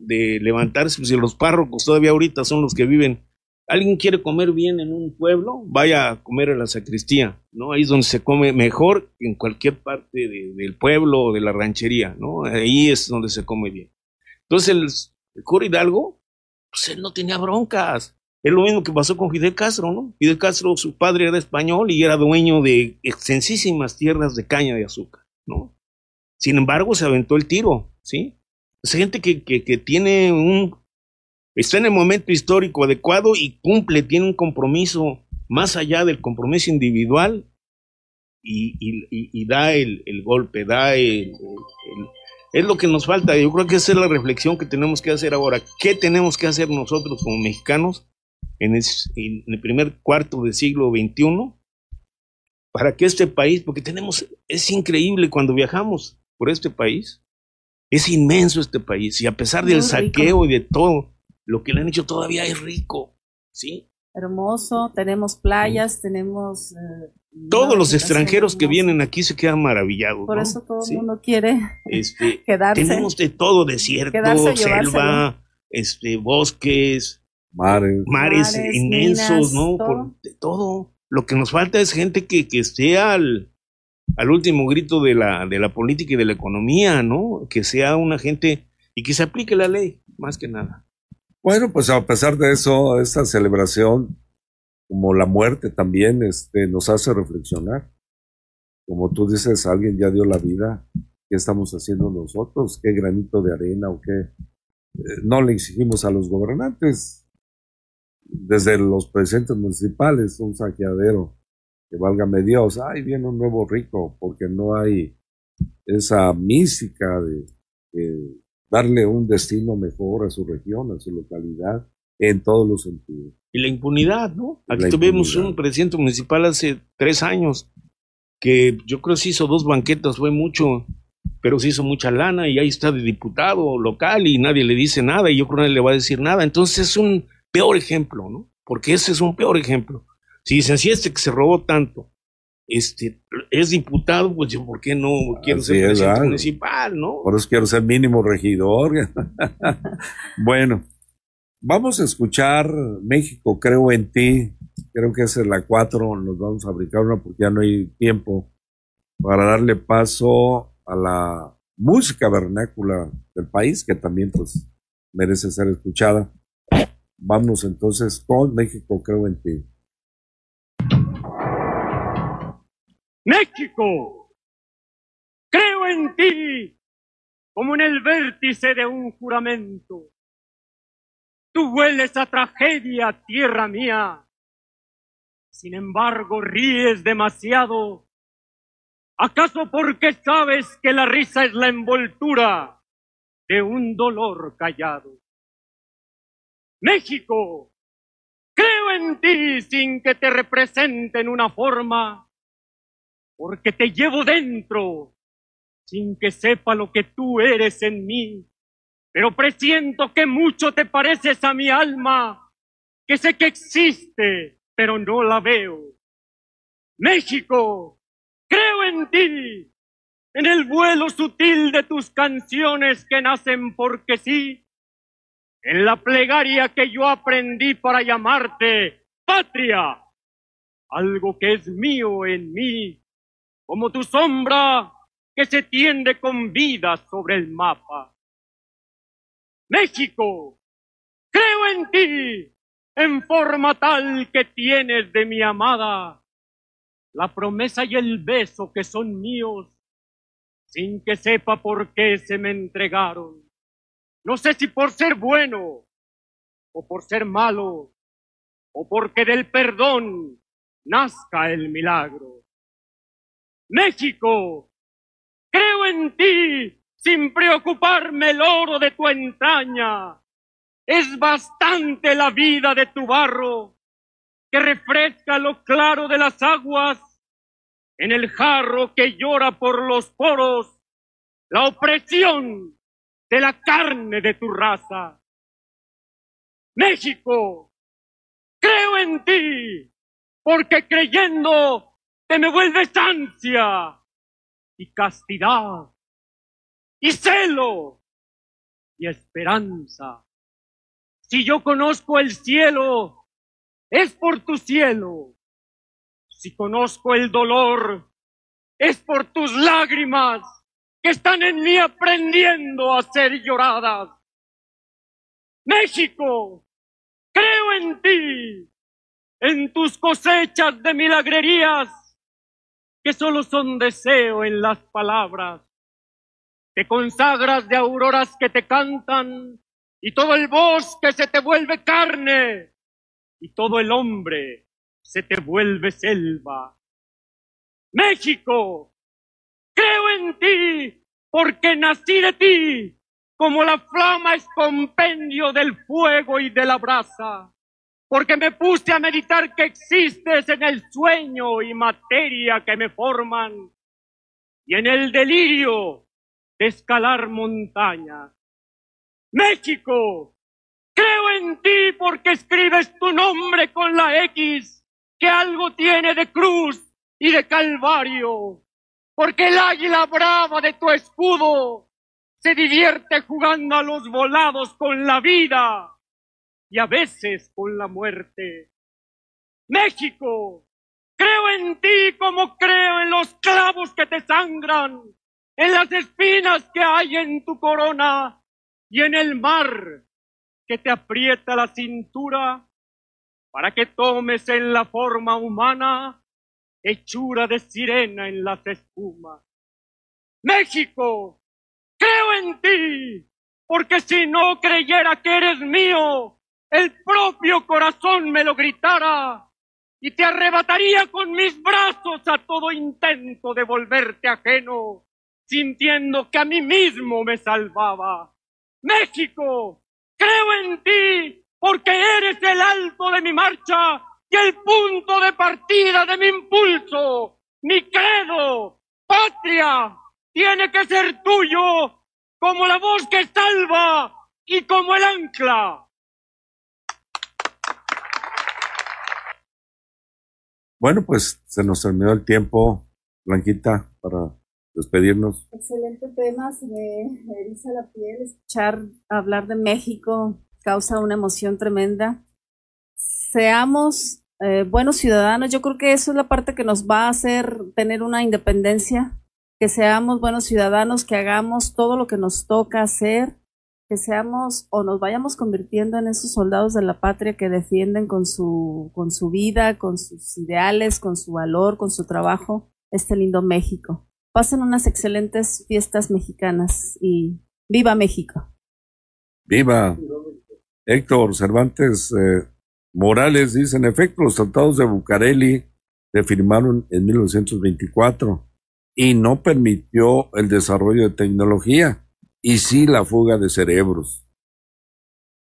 F: de levantarse, pues, si los párrocos todavía ahorita son los que viven. Alguien quiere comer bien en un pueblo, vaya a comer a la sacristía, ¿no? Ahí es donde se come mejor que en cualquier parte del pueblo o de la ranchería, ¿no? Ahí es donde se come bien. Entonces el, cura Hidalgo, pues él no tenía broncas. Es lo mismo que pasó con Fidel Castro, ¿no? Fidel Castro, su padre era español y era dueño de extensísimas tierras de caña de azúcar, ¿no? Sin embargo, se aventó el tiro, ¿sí? Es gente que, que, tiene un, está en el momento histórico adecuado y cumple, tiene un compromiso más allá del compromiso individual y, da el, el, golpe, da el, Es lo que nos falta. Yo creo que esa es la reflexión que tenemos que hacer ahora. ¿Qué tenemos que hacer nosotros como mexicanos en, en el primer cuarto del siglo XXI para que este país, porque tenemos, es increíble cuando viajamos por este país, es inmenso este país y a pesar del saqueo y de todo, lo que le han hecho todavía es rico, ¿sí?
C: Hermoso, tenemos playas, tenemos... Eh,
F: Todos los extranjeros que vienen aquí se quedan maravillados.
C: Por eso todo el mundo quiere
F: este, quedarse. Tenemos de todo, desierto, selva, este, bosques,
B: mares,
F: mares, inmensos, ¿no? Por, de todo. Lo que nos falta es gente que, que esté al, al último grito de la, de la política y de la economía, ¿no? Que sea una gente y que se aplique la ley, más que nada.
B: Bueno, pues a pesar de eso, esta celebración, como la muerte también, este, nos hace reflexionar. Como tú dices, alguien ya dio la vida, ¿qué estamos haciendo nosotros? ¿Qué granito de arena o qué? Eh, no le exigimos a los gobernantes, desde los presidentes municipales, un saqueadero que válgame Dios, ay, viene un nuevo rico, porque no hay esa mística de, darle un destino mejor a su región, a su localidad, en todos los sentidos.
F: Y la impunidad, ¿no? Aquí tuvimos un presidente municipal hace tres años que yo creo que se hizo dos banquetas, fue mucho, pero se hizo mucha lana y ahí está de diputado local y nadie le dice nada y yo creo que nadie le va a decir nada. Entonces es un peor ejemplo, ¿no? porque ese es un peor ejemplo. Si dicen, si este que se robó tanto, este, es diputado, pues yo, ¿por qué no quiero
B: Así
F: ser
B: es,
F: presidente municipal, no?
B: Por eso quiero ser mínimo regidor. bueno, vamos a escuchar México, creo en ti. Creo que esa es la cuatro. Nos vamos a fabricar una porque ya no hay tiempo para darle paso a la música vernácula del país, que también pues merece ser escuchada. Vamos entonces con México, creo en ti.
N: México, creo en ti como en el vértice de un juramento. Tú hueles a tragedia, tierra mía. Sin embargo, ríes demasiado. ¿Acaso porque sabes que la risa es la envoltura de un dolor callado? México, creo en ti sin que te representen una forma porque te llevo dentro, sin que sepa lo que tú eres en mí, pero presiento que mucho te pareces a mi alma, que sé que existe, pero no la veo. México, creo en ti, en el vuelo sutil de tus canciones que nacen porque sí, en la plegaria que yo aprendí para llamarte patria, algo que es mío en mí como tu sombra que se tiende con vida sobre el mapa. México, creo en ti, en forma tal que tienes de mi amada, la promesa y el beso que son míos, sin que sepa por qué se me entregaron. No sé si por ser bueno o por ser malo, o porque del perdón nazca el milagro. México, creo en ti sin preocuparme el oro de tu entraña. Es bastante la vida de tu barro que refresca lo claro de las aguas en el jarro que llora por los poros la opresión de la carne de tu raza. México, creo en ti porque creyendo te me vuelves ansia y castidad y celo y esperanza. Si yo conozco el cielo, es por tu cielo. Si conozco el dolor, es por tus lágrimas que están en mí aprendiendo a ser lloradas. México, creo en ti, en tus cosechas de milagrerías que solo son deseo en las palabras. Te consagras de auroras que te cantan y todo el bosque se te vuelve carne y todo el hombre se te vuelve selva. México, creo en ti porque nací de ti como la flama es compendio del fuego y de la brasa porque me puse a meditar que existes en el sueño y materia que me forman, y en el delirio de escalar montañas. México, creo en ti porque escribes tu nombre con la X, que algo tiene de cruz y de calvario, porque el águila brava de tu escudo se divierte jugando a los volados con la vida y a veces con la muerte. México, creo en ti como creo en los clavos que te sangran, en las espinas que hay en tu corona y en el mar que te aprieta la cintura para que tomes en la forma humana hechura de sirena en las espumas. México, creo en ti, porque si no creyera que eres mío, el propio corazón me lo gritara y te arrebataría con mis brazos a todo intento de volverte ajeno, sintiendo que a mí mismo me salvaba. México, creo en ti porque eres el alto de mi marcha y el punto de partida de mi impulso, mi credo, patria, tiene que ser tuyo como la voz que salva y como el ancla.
B: Bueno, pues se nos terminó el tiempo, Blanquita, para despedirnos.
C: Excelente tema, se me eriza la piel. Escuchar hablar de México causa una emoción tremenda. Seamos eh, buenos ciudadanos, yo creo que eso es la parte que nos va a hacer tener una independencia, que seamos buenos ciudadanos, que hagamos todo lo que nos toca hacer, que seamos o nos vayamos convirtiendo en esos soldados de la patria que defienden con su, con su vida, con sus ideales, con su valor, con su trabajo, este lindo México. Pasen unas excelentes fiestas mexicanas y viva México.
B: Viva. Héctor Cervantes eh, Morales dice, en efecto, los tratados de Bucareli se firmaron en 1924 y no permitió el desarrollo de tecnología y sí la fuga de cerebros.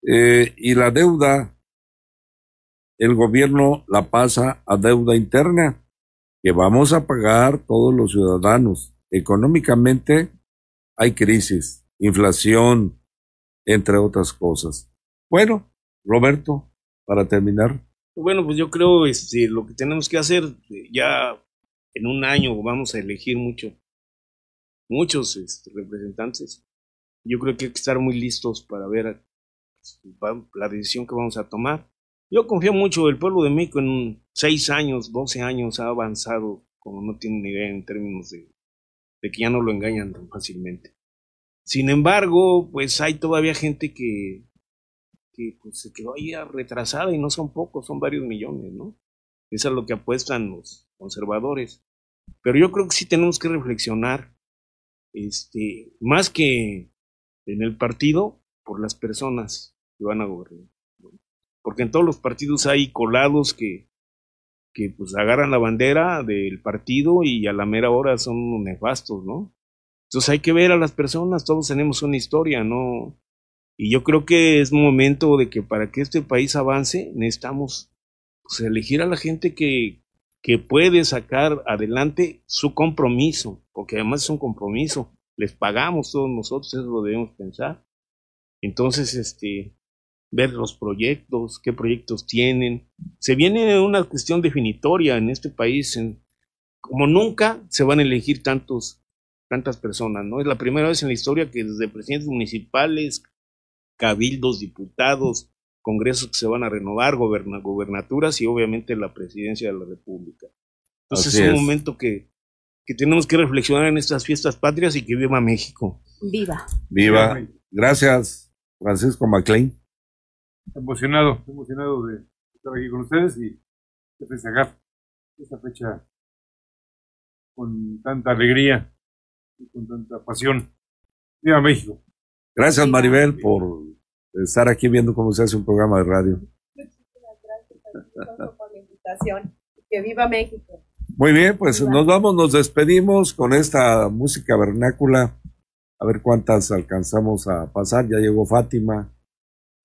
B: Eh, y la deuda, el gobierno la pasa a deuda interna que vamos a pagar todos los ciudadanos. Económicamente hay crisis, inflación, entre otras cosas. Bueno, Roberto, para terminar.
F: Bueno, pues yo creo este, lo que tenemos que hacer, ya en un año vamos a elegir mucho, muchos este, representantes. Yo creo que hay que estar muy listos para ver la decisión que vamos a tomar. Yo confío mucho, el pueblo de México en seis años, doce años ha avanzado como no tienen idea en términos de, de que ya no lo engañan tan fácilmente. Sin embargo, pues hay todavía gente que, que pues, se quedó ahí retrasada y no son pocos, son varios millones, ¿no? Eso es lo que apuestan los conservadores. Pero yo creo que sí tenemos que reflexionar, este, más que en el partido, por las personas que van a gobernar porque en todos los partidos hay colados que, que pues agarran la bandera del partido y a la mera hora son nefastos, ¿no? Entonces hay que ver a las personas, todos tenemos una historia, ¿no? Y yo creo que es momento de que para que este país avance necesitamos pues, elegir a la gente que, que puede sacar adelante su compromiso, porque además es un compromiso, les pagamos todos nosotros, eso lo debemos pensar. Entonces, este, ver los proyectos, qué proyectos tienen. Se viene una cuestión definitoria en este país. En, como nunca se van a elegir tantos, tantas personas, ¿no? Es la primera vez en la historia que desde presidentes municipales, cabildos, diputados, congresos que se van a renovar, gobernaturas y obviamente la presidencia de la República. Entonces es un momento que, que tenemos que reflexionar en estas fiestas patrias y que viva México.
C: Viva.
B: Viva. Gracias, Francisco McLean
D: emocionado, emocionado de estar aquí con ustedes y de festejar esta fecha con tanta alegría y con tanta pasión. Viva México.
B: Gracias Maribel por estar aquí viendo cómo se hace un programa de radio.
O: Muchísimas gracias por la invitación. Que viva México.
B: Muy bien, pues nos vamos, nos despedimos con esta música vernácula. A ver cuántas alcanzamos a pasar. Ya llegó Fátima.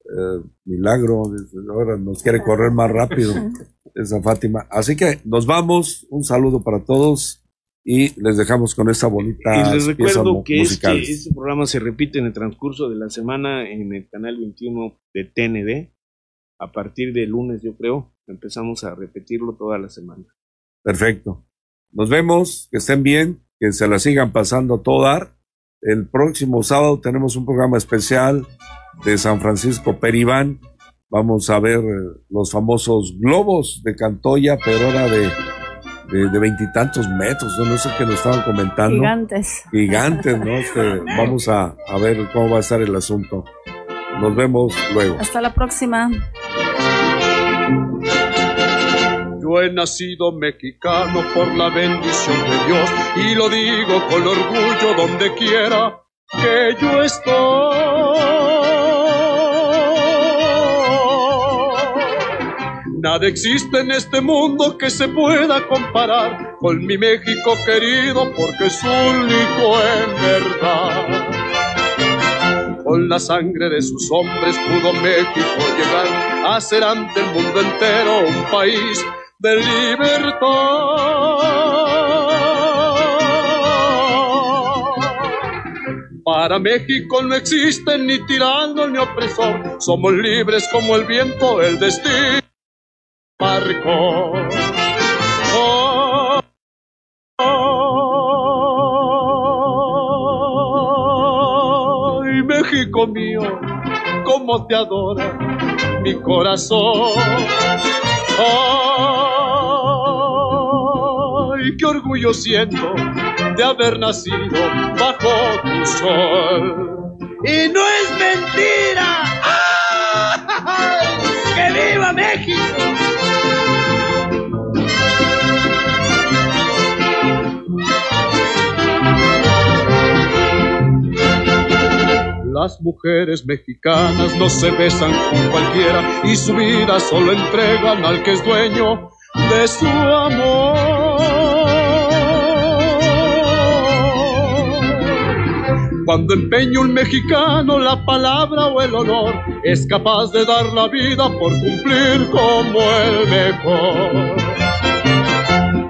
B: Eh, milagro, ahora nos quiere correr más rápido esa Fátima. Así que nos vamos, un saludo para todos y les dejamos con esta bonita.
F: Y les recuerdo que este, este, programa se repite en el transcurso de la semana en el canal 21 de TND. A partir de lunes, yo creo, empezamos a repetirlo toda la semana.
B: Perfecto. Nos vemos, que estén bien, que se la sigan pasando toda. El próximo sábado tenemos un programa especial de San Francisco Peribán. Vamos a ver los famosos globos de Cantoya, pero ahora de de veintitantos metros, no sé qué nos estaban comentando.
C: Gigantes.
B: Gigantes, ¿no? Este, vamos a, a ver cómo va a estar el asunto. Nos vemos luego.
C: Hasta la próxima.
P: Yo he nacido mexicano por la bendición de Dios y lo digo con orgullo donde quiera que yo estoy. Nada existe en este mundo que se pueda comparar con mi México querido porque es único en verdad. Con la sangre de sus hombres pudo México llegar a ser ante el mundo entero un país de libertad. Para México no existe ni tirano ni opresor, somos libres como el viento, el destino. Ay, México mío, cómo te adora mi corazón. Ay, qué orgullo siento de haber nacido bajo tu sol.
Q: Y no es mentira.
P: Las mujeres mexicanas no se besan con cualquiera y su vida solo entregan al que es dueño de su amor. Cuando empeña un mexicano la palabra o el honor, es capaz de dar la vida por cumplir como el mejor.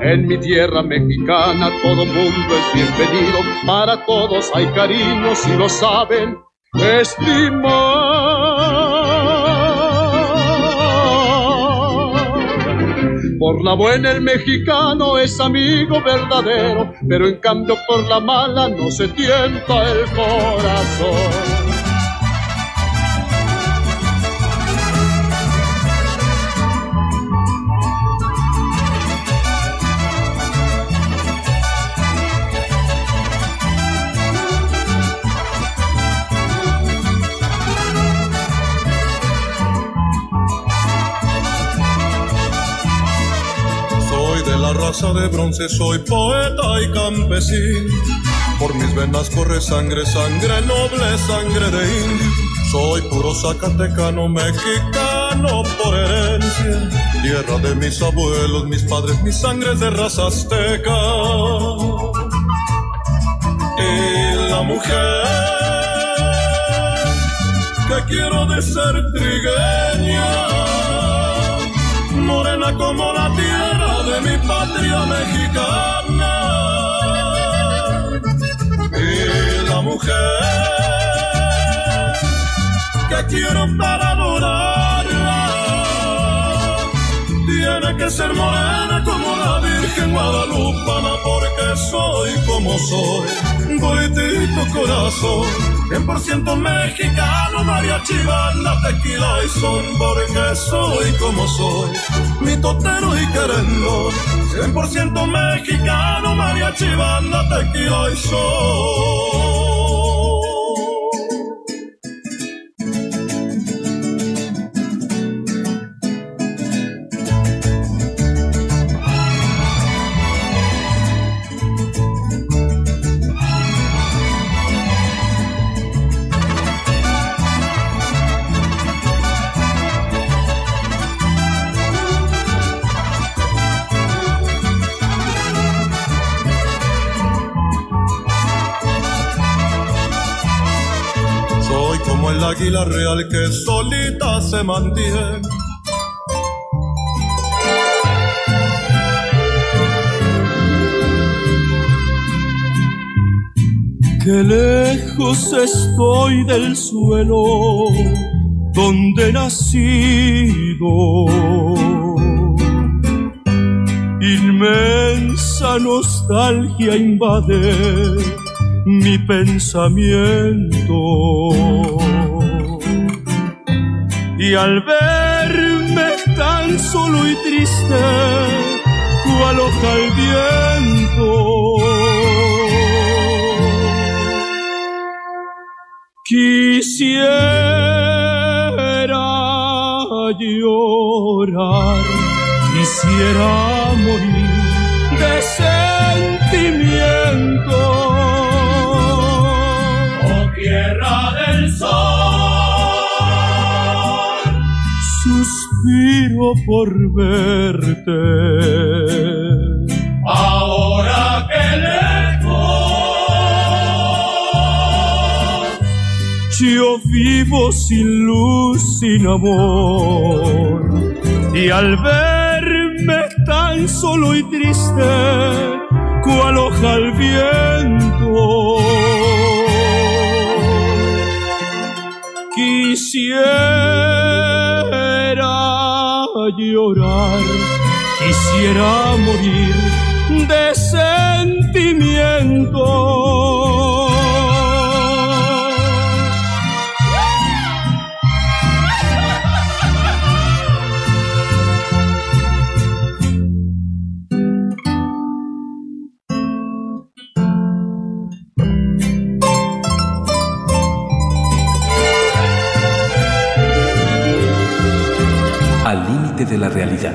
P: En mi tierra mexicana todo mundo es bienvenido, para todos hay cariño si lo saben estimar. Por la buena el mexicano es amigo verdadero, pero en cambio por la mala no se tienta el corazón.
R: La raza de bronce, soy poeta y campesino. Por mis venas corre sangre, sangre noble, sangre de indio. Soy puro zacatecano, mexicano por herencia. Tierra de mis abuelos, mis padres, mis sangres de raza azteca. Y la mujer que quiero de ser trigueña, morena como la tierra de mi patria mexicana. Y la mujer que quiero para adorarla, tiene que ser morena como la Virgen Guadalupana, porque soy como soy, bonitito corazón, 100% mexicano, mariachi, banda, tequila y son, porque soy como soy, mi totero y querendón, 100% mexicano, mariachi, banda, tequila y son. Real que solita se mantiene.
P: Qué lejos estoy del suelo donde he nacido. Inmensa nostalgia invade mi pensamiento. Y al verme tan solo y triste, cual hoja al viento, quisiera llorar, quisiera morir de Suspiro por verte.
Q: ahora que lejos,
P: Yo vivo sin luz, sin amor. Y al verme tan solo y triste, cual hoja al viento, quisiera llorar,
Q: quisiera morir de sentimiento.
S: De la realidad.